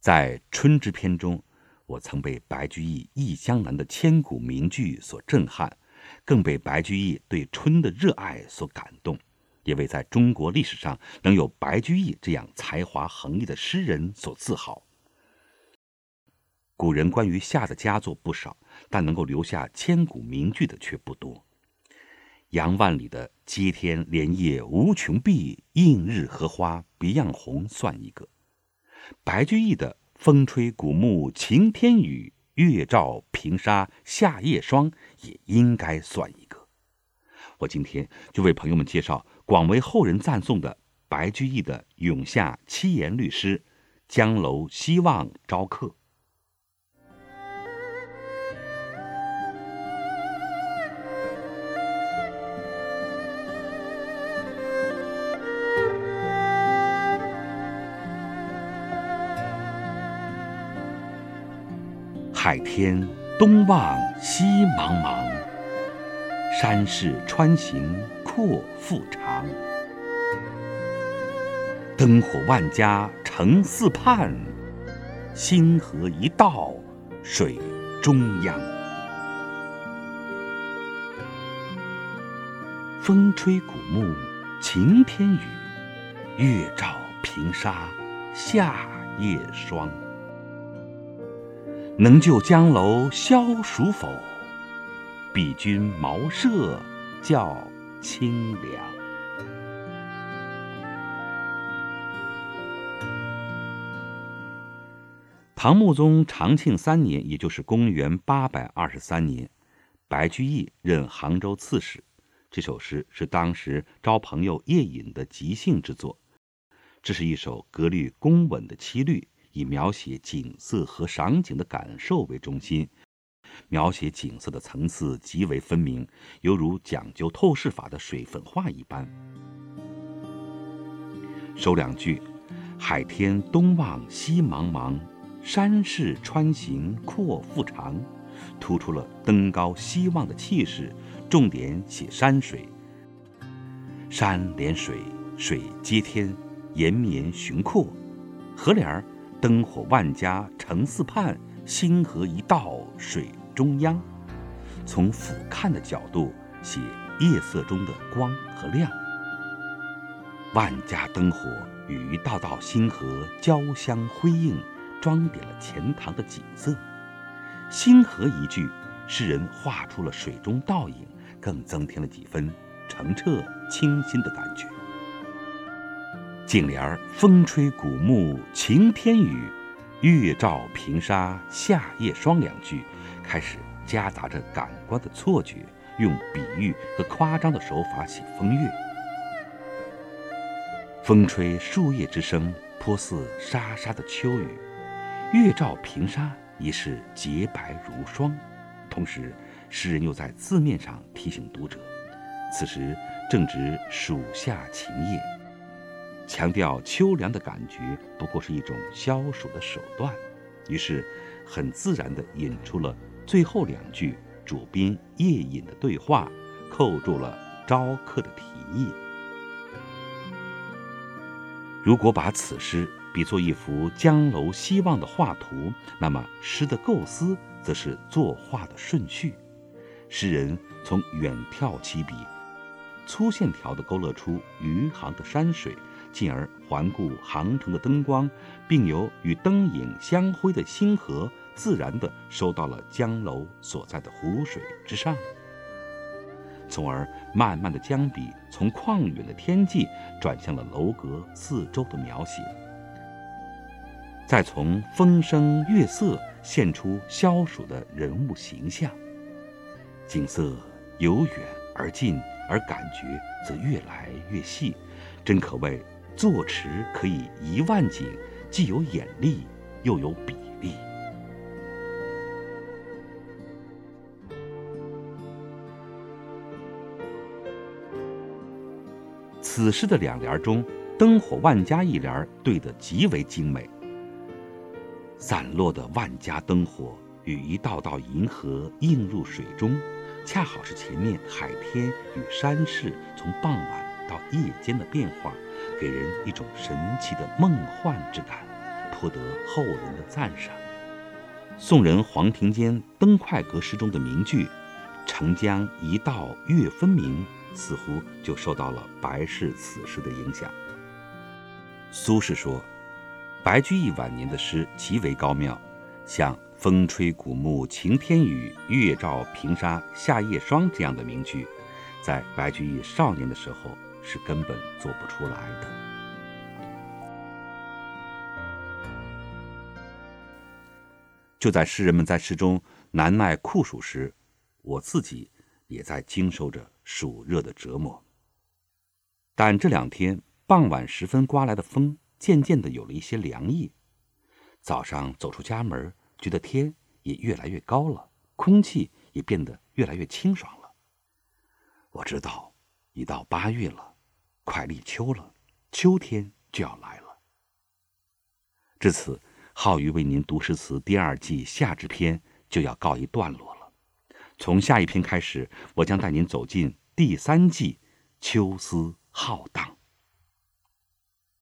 在《春之篇》中，我曾被白居易《忆江南》的千古名句所震撼，更被白居易对春的热爱所感动，也为在中国历史上能有白居易这样才华横溢的诗人所自豪。古人关于夏的佳作不少，但能够留下千古名句的却不多。杨万里的“接天莲叶无穷碧，映日荷花别样红”算一个；白居易的“风吹古木晴天雨，月照平沙夏夜霜”也应该算一个。我今天就为朋友们介绍广为后人赞颂的白居易的咏夏七言律诗《江楼西望招客》。海天东望西茫茫，山势穿行阔腹长。灯火万家城四畔，星河一道水中央。风吹古木晴天雨，月照平沙夏夜霜。能就江楼消暑否？比君茅舍较清凉。唐穆宗长庆三年，也就是公元八百二十三年，白居易任杭州刺史。这首诗是当时招朋友叶隐的即兴之作，这是一首格律工稳的七律。以描写景色和赏景的感受为中心，描写景色的层次极为分明，犹如讲究透视法的水粉画一般。首两句：“海天东望西茫茫，山势穿行阔腹长”，突出了登高希望的气势，重点写山水。山连水，水接天，延绵雄阔。合联儿。灯火万家城四畔，星河一道水中央。从俯瞰的角度写夜色中的光和亮。万家灯火与一道道星河交相辉映，装点了钱塘的景色。星河一句，诗人画出了水中倒影，更增添了几分澄澈清新的感觉。颈联儿“风吹古木晴天雨，月照平沙夏夜霜”两句，开始夹杂着感官的错觉，用比喻和夸张的手法写风月。风吹树叶之声，颇似沙沙的秋雨；月照平沙，已是洁白如霜。同时，诗人又在字面上提醒读者，此时正值暑夏晴夜。强调秋凉的感觉不过是一种消暑的手段，于是很自然地引出了最后两句主宾夜饮的对话，扣住了招客的提议。如果把此诗比作一幅江楼西望的画图，那么诗的构思则是作画的顺序。诗人从远眺起笔，粗线条地勾勒出余杭的山水。进而环顾杭城的灯光，并由与灯影相辉的星河，自然地收到了江楼所在的湖水之上，从而慢慢地将笔从旷远的天际转向了楼阁四周的描写，再从风声月色现出消暑的人物形象，景色由远而近，而感觉则越来越细，真可谓。坐持可以一万景，既有眼力，又有比例。此诗的两联中，“灯火万家”一联对得极为精美。散落的万家灯火与一道道银河映入水中，恰好是前面海天与山势从傍晚到夜间的变化。给人一种神奇的梦幻之感，颇得后人的赞赏。宋人黄庭坚登快阁诗中的名句“澄江一道月分明”，似乎就受到了白氏此诗的影响。苏轼说，白居易晚年的诗极为高妙，像“风吹古木晴天雨，月照平沙夏夜霜”这样的名句，在白居易少年的时候是根本做不出来的。就在诗人们在诗中难耐酷暑时，我自己也在经受着暑热的折磨。但这两天傍晚时分刮来的风渐渐的有了一些凉意，早上走出家门，觉得天也越来越高了，空气也变得越来越清爽了。我知道，已到八月了，快立秋了，秋天就要来了。至此。浩宇为您读诗词第二季夏至篇就要告一段落了，从下一篇开始，我将带您走进第三季秋思浩荡。